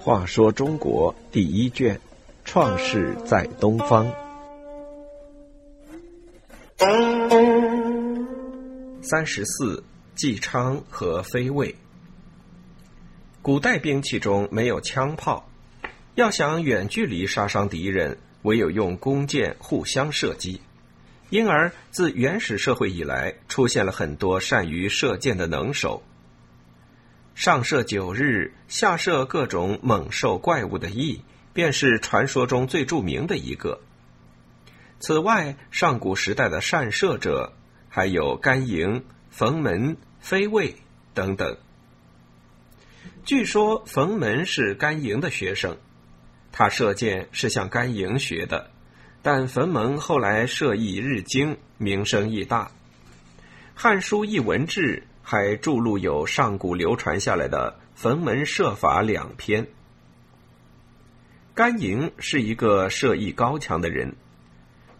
话说中国第一卷，《创世在东方》三十四，纪昌和飞卫。古代兵器中没有枪炮，要想远距离杀伤敌人，唯有用弓箭互相射击。因而，自原始社会以来，出现了很多善于射箭的能手。上射九日，下射各种猛兽怪物的羿，便是传说中最著名的一个。此外，上古时代的善射者还有甘营、冯门、飞卫等等。据说冯门是甘营的学生，他射箭是向甘营学的，但冯门后来射艺日精，名声亦大，《汉书·艺文志》。还著录有上古流传下来的冯门射法两篇。甘营是一个射艺高强的人，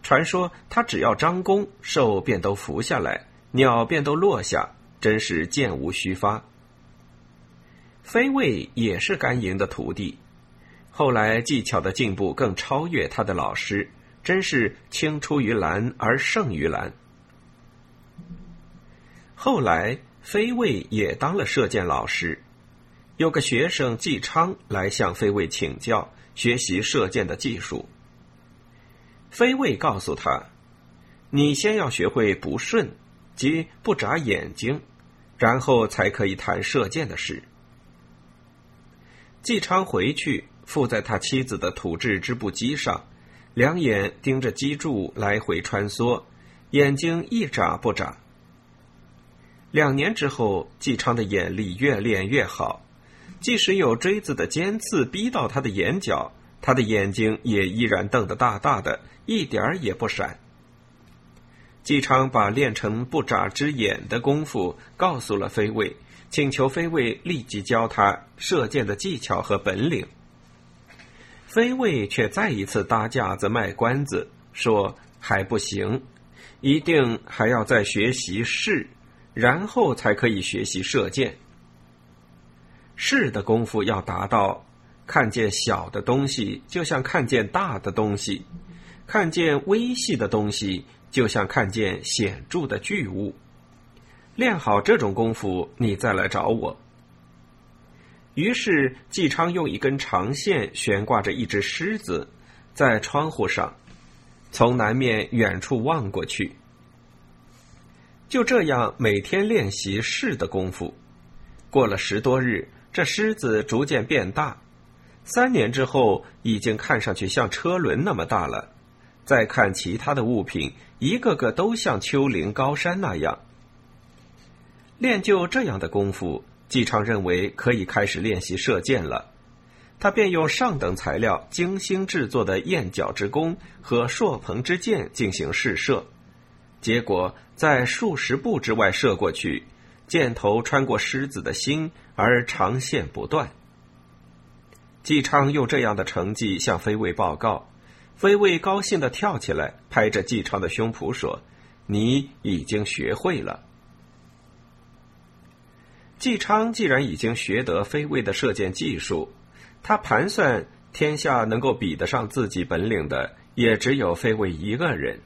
传说他只要张弓，兽便都伏下来，鸟便都落下，真是箭无虚发。飞卫也是甘营的徒弟，后来技巧的进步更超越他的老师，真是青出于蓝而胜于蓝。后来。飞卫也当了射箭老师，有个学生纪昌来向飞卫请教学习射箭的技术。飞卫告诉他：“你先要学会不顺，即不眨眼睛，然后才可以谈射箭的事。”纪昌回去附在他妻子的土制织布机上，两眼盯着机柱来回穿梭，眼睛一眨不眨。两年之后，纪昌的眼力越练越好，即使有锥子的尖刺逼到他的眼角，他的眼睛也依然瞪得大大的，一点儿也不闪。纪昌把练成不眨只眼的功夫告诉了飞卫，请求飞卫立即教他射箭的技巧和本领。飞卫却再一次搭架子卖关子，说还不行，一定还要再学习试。然后才可以学习射箭。试的功夫要达到，看见小的东西就像看见大的东西，看见微细的东西就像看见显著的巨物。练好这种功夫，你再来找我。于是纪昌用一根长线悬挂着一只狮子，在窗户上，从南面远处望过去。就这样每天练习试的功夫，过了十多日，这狮子逐渐变大，三年之后已经看上去像车轮那么大了。再看其他的物品，一个个都像丘陵高山那样。练就这样的功夫，纪昌认为可以开始练习射箭了。他便用上等材料精心制作的燕角之弓和朔鹏之箭进行试射。结果在数十步之外射过去，箭头穿过狮子的心，而长线不断。纪昌用这样的成绩向飞卫报告，飞卫高兴的跳起来，拍着纪昌的胸脯说：“你已经学会了。”纪昌既然已经学得飞卫的射箭技术，他盘算天下能够比得上自己本领的，也只有飞卫一个人。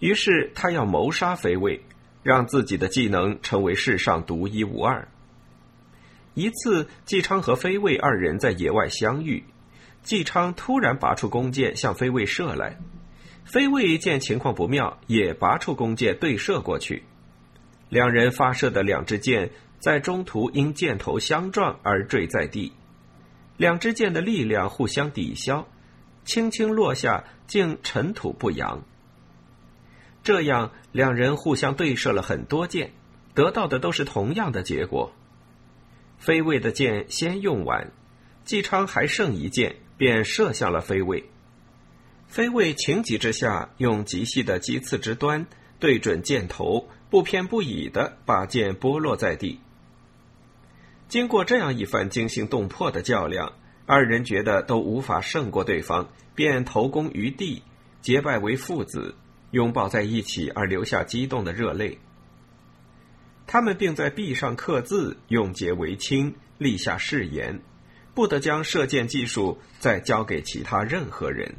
于是他要谋杀飞卫，让自己的技能成为世上独一无二。一次，纪昌和飞卫二人在野外相遇，纪昌突然拔出弓箭向飞卫射来，飞卫见情况不妙，也拔出弓箭对射过去。两人发射的两支箭在中途因箭头相撞而坠在地，两支箭的力量互相抵消，轻轻落下，竟尘土不扬。这样，两人互相对射了很多箭，得到的都是同样的结果。飞卫的箭先用完，纪昌还剩一箭，便射向了飞卫。飞卫情急之下，用极细的棘刺之端对准箭头，不偏不倚的把箭拨落在地。经过这样一番惊心动魄的较量，二人觉得都无法胜过对方，便投弓于地，结拜为父子。拥抱在一起而流下激动的热泪。他们并在壁上刻字，用结为亲，立下誓言，不得将射箭技术再交给其他任何人。